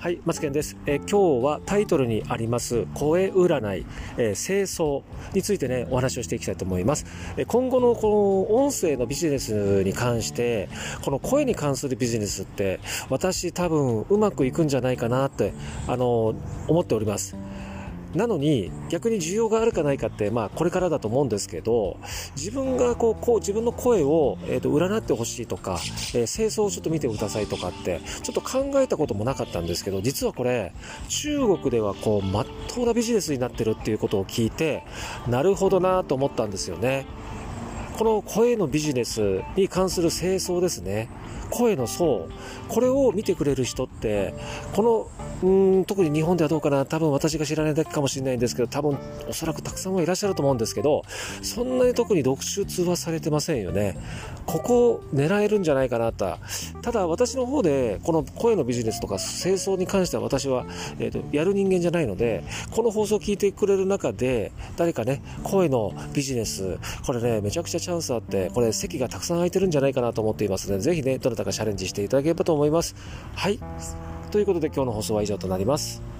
はい、マツケンです、えー、今日はタイトルにあります声占い、えー、清掃についてねお話をしていきたいと思います、えー、今後のこの音声のビジネスに関してこの声に関するビジネスって私多分うまくいくんじゃないかなってあの思っております。なのに逆に需要があるかないかって、まあ、これからだと思うんですけど自分がこうこう自分の声を、えーと、占ってほしいとか、えー、清掃をちょっと見てくださいとかってちょっと考えたこともなかったんですけど実はこれ中国ではこう真っ当なビジネスになってるっていうことを聞いてなるほどなと思ったんですよね。この声のビジネスに関する清掃ですね。声の層。これを見てくれる人って、このうん特に日本ではどうかな多分私が知らないだけかもしれないんですけど多分おそらくたくさんはいらっしゃると思うんですけどそんなに特に読出はされてませんよねここを狙えるんじゃないかなとただ私の方でこの声のビジネスとか清掃に関しては私は、えーと、やる人間じゃないのでこの放送を聞いてくれる中で誰かね声のビジネスこれねめちゃくちゃチャンスあってこれ席がたくさん空いてるんじゃないかなと思っていますのでぜひねどなたかチャレンジしていただければと思いますはいということで今日の放送は以上となります。